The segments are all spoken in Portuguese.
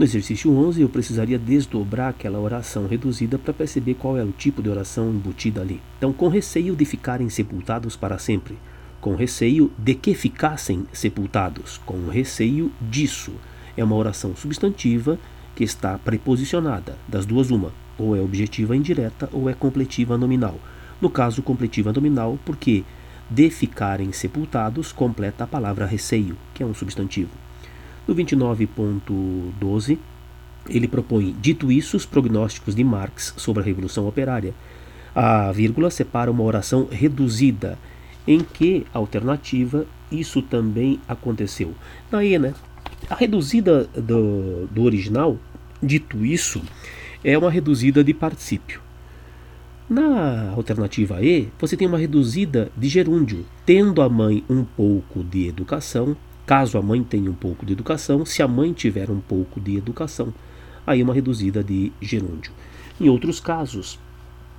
No exercício 11, eu precisaria desdobrar aquela oração reduzida para perceber qual é o tipo de oração embutida ali. Então, com receio de ficarem sepultados para sempre. Com receio de que ficassem sepultados. Com receio disso. É uma oração substantiva que está preposicionada. Das duas, uma. Ou é objetiva indireta ou é completiva nominal. No caso, completiva nominal, porque de ficarem sepultados completa a palavra receio, que é um substantivo. No 29.12, ele propõe, dito isso, os prognósticos de Marx sobre a Revolução Operária. A vírgula separa uma oração reduzida, em que alternativa isso também aconteceu. Daí, né? A reduzida do, do original, dito isso, é uma reduzida de particípio. Na alternativa E, você tem uma reduzida de gerúndio, tendo a mãe um pouco de educação, Caso a mãe tenha um pouco de educação, se a mãe tiver um pouco de educação, aí uma reduzida de gerúndio. Em outros casos,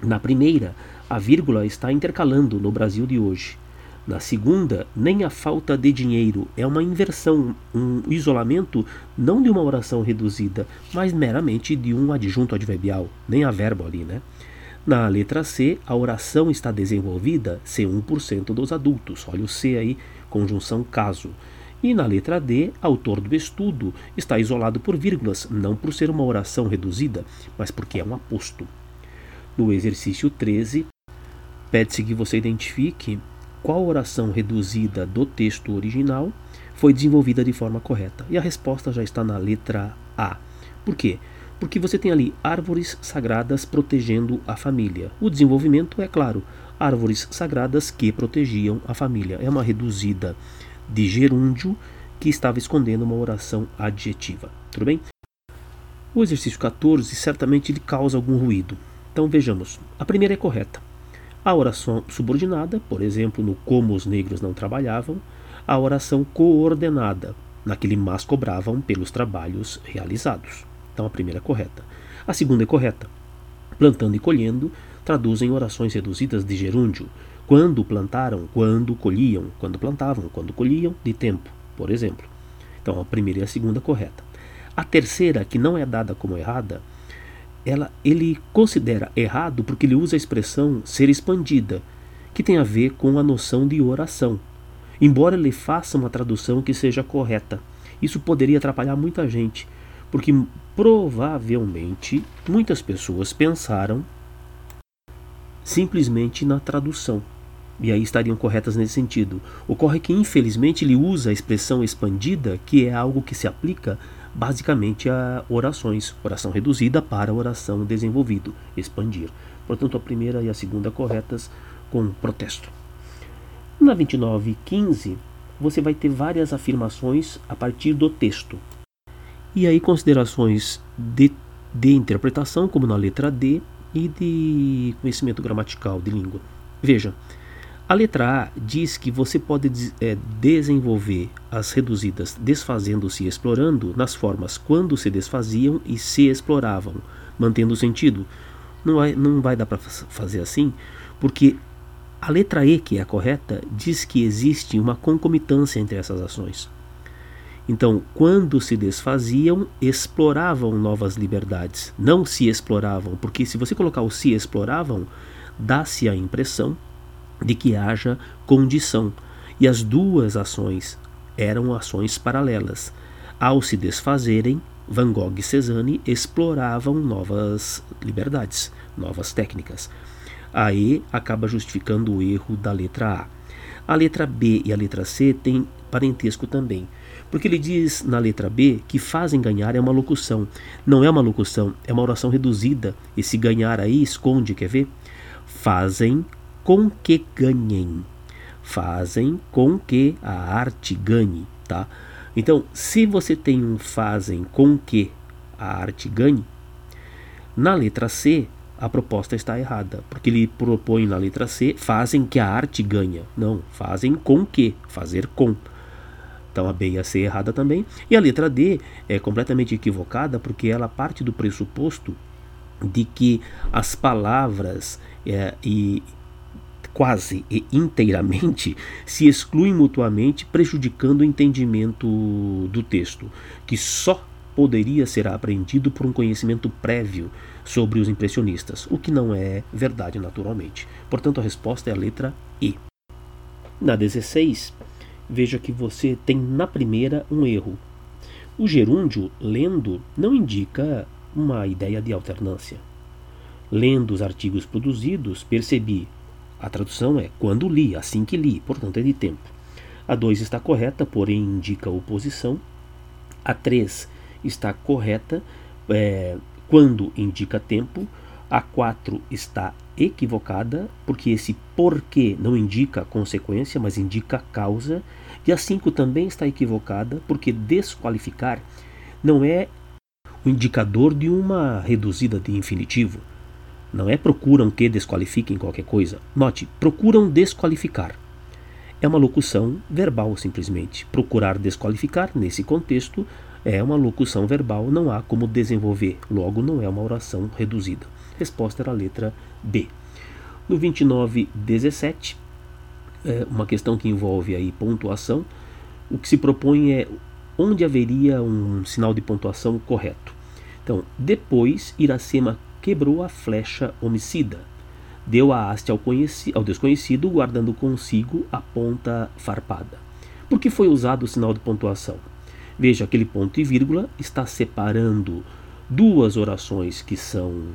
na primeira, a vírgula está intercalando no Brasil de hoje. Na segunda, nem a falta de dinheiro é uma inversão, um isolamento não de uma oração reduzida, mas meramente de um adjunto adverbial, nem a verbo ali, né? Na letra C, a oração está desenvolvida se 1% dos adultos. Olha o C aí, conjunção caso. E na letra D, autor do estudo está isolado por vírgulas, não por ser uma oração reduzida, mas porque é um aposto. No exercício 13, pede-se que você identifique qual oração reduzida do texto original foi desenvolvida de forma correta. E a resposta já está na letra A. Por quê? Porque você tem ali árvores sagradas protegendo a família. O desenvolvimento é claro, árvores sagradas que protegiam a família. É uma reduzida de gerúndio que estava escondendo uma oração adjetiva. Tudo bem? O exercício 14 certamente lhe causa algum ruído. Então vejamos. A primeira é correta. A oração subordinada, por exemplo, no como os negros não trabalhavam, a oração coordenada, naquele mas cobravam pelos trabalhos realizados. Então a primeira é correta. A segunda é correta. Plantando e colhendo traduzem orações reduzidas de gerúndio, quando plantaram, quando colhiam, quando plantavam, quando colhiam, de tempo, por exemplo. Então, a primeira e a segunda correta. A terceira, que não é dada como errada, ela, ele considera errado porque ele usa a expressão ser expandida, que tem a ver com a noção de oração. Embora ele faça uma tradução que seja correta, isso poderia atrapalhar muita gente, porque provavelmente muitas pessoas pensaram simplesmente na tradução e aí estariam corretas nesse sentido. Ocorre que, infelizmente, ele usa a expressão expandida, que é algo que se aplica basicamente a orações, oração reduzida para oração desenvolvido, expandir. Portanto, a primeira e a segunda corretas com protesto. Na 29.15, você vai ter várias afirmações a partir do texto. E aí considerações de, de interpretação, como na letra D, e de conhecimento gramatical de língua. Veja, a letra A diz que você pode é, desenvolver as reduzidas desfazendo-se e explorando nas formas quando se desfaziam e se exploravam, mantendo o sentido. Não vai, não vai dar para fazer assim, porque a letra E, que é a correta, diz que existe uma concomitância entre essas ações. Então, quando se desfaziam, exploravam novas liberdades. Não se exploravam, porque se você colocar o se exploravam, dá-se a impressão de que haja condição. E as duas ações eram ações paralelas. Ao se desfazerem, Van Gogh e Cezanne exploravam novas liberdades, novas técnicas. A E acaba justificando o erro da letra A. A letra B e a letra C têm parentesco também, porque ele diz na letra B que fazem ganhar é uma locução. Não é uma locução, é uma oração reduzida. Esse ganhar aí esconde, quer ver? Fazem com que ganhem. Fazem com que a arte ganhe, tá? Então, se você tem um fazem com que a arte ganhe, na letra C a proposta está errada, porque ele propõe na letra C fazem que a arte ganha. Não, fazem com que, fazer com. Então a B e a C errada também. E a letra D é completamente equivocada porque ela parte do pressuposto de que as palavras é, e, quase e inteiramente se excluem mutuamente, prejudicando o entendimento do texto, que só poderia ser apreendido por um conhecimento prévio sobre os impressionistas, o que não é verdade naturalmente. Portanto, a resposta é a letra E. Na 16, veja que você tem na primeira um erro. O gerúndio lendo não indica uma ideia de alternância. Lendo os artigos produzidos, percebi. A tradução é quando li, assim que li, portanto é de tempo. A 2 está correta, porém indica oposição. A 3 está correta é, quando indica tempo. A 4 está equivocada, porque esse porquê não indica consequência, mas indica causa. E a 5 também está equivocada, porque desqualificar não é o indicador de uma reduzida de infinitivo. Não é procuram que desqualifiquem qualquer coisa. Note, procuram desqualificar. É uma locução verbal, simplesmente. Procurar desqualificar, nesse contexto, é uma locução verbal, não há como desenvolver, logo não é uma oração reduzida. Resposta era a letra B. No 2917, é uma questão que envolve aí pontuação, o que se propõe é onde haveria um sinal de pontuação correto. Então, depois Iracema quebrou a flecha homicida, deu a haste ao, ao desconhecido, guardando consigo a ponta farpada. Por que foi usado o sinal de pontuação? Veja, aquele ponto e vírgula está separando duas orações que são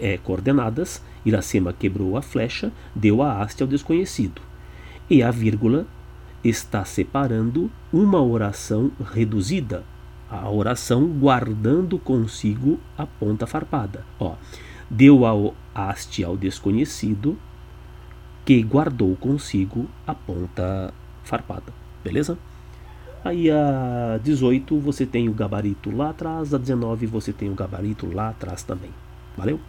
é, coordenadas. Iracema quebrou a flecha, deu a haste ao desconhecido. E a vírgula está separando uma oração reduzida, a oração guardando consigo a ponta farpada. Ó, deu a haste ao desconhecido, que guardou consigo a ponta farpada. Beleza? Aí a 18 você tem o gabarito lá atrás, a 19 você tem o gabarito lá atrás também. Valeu?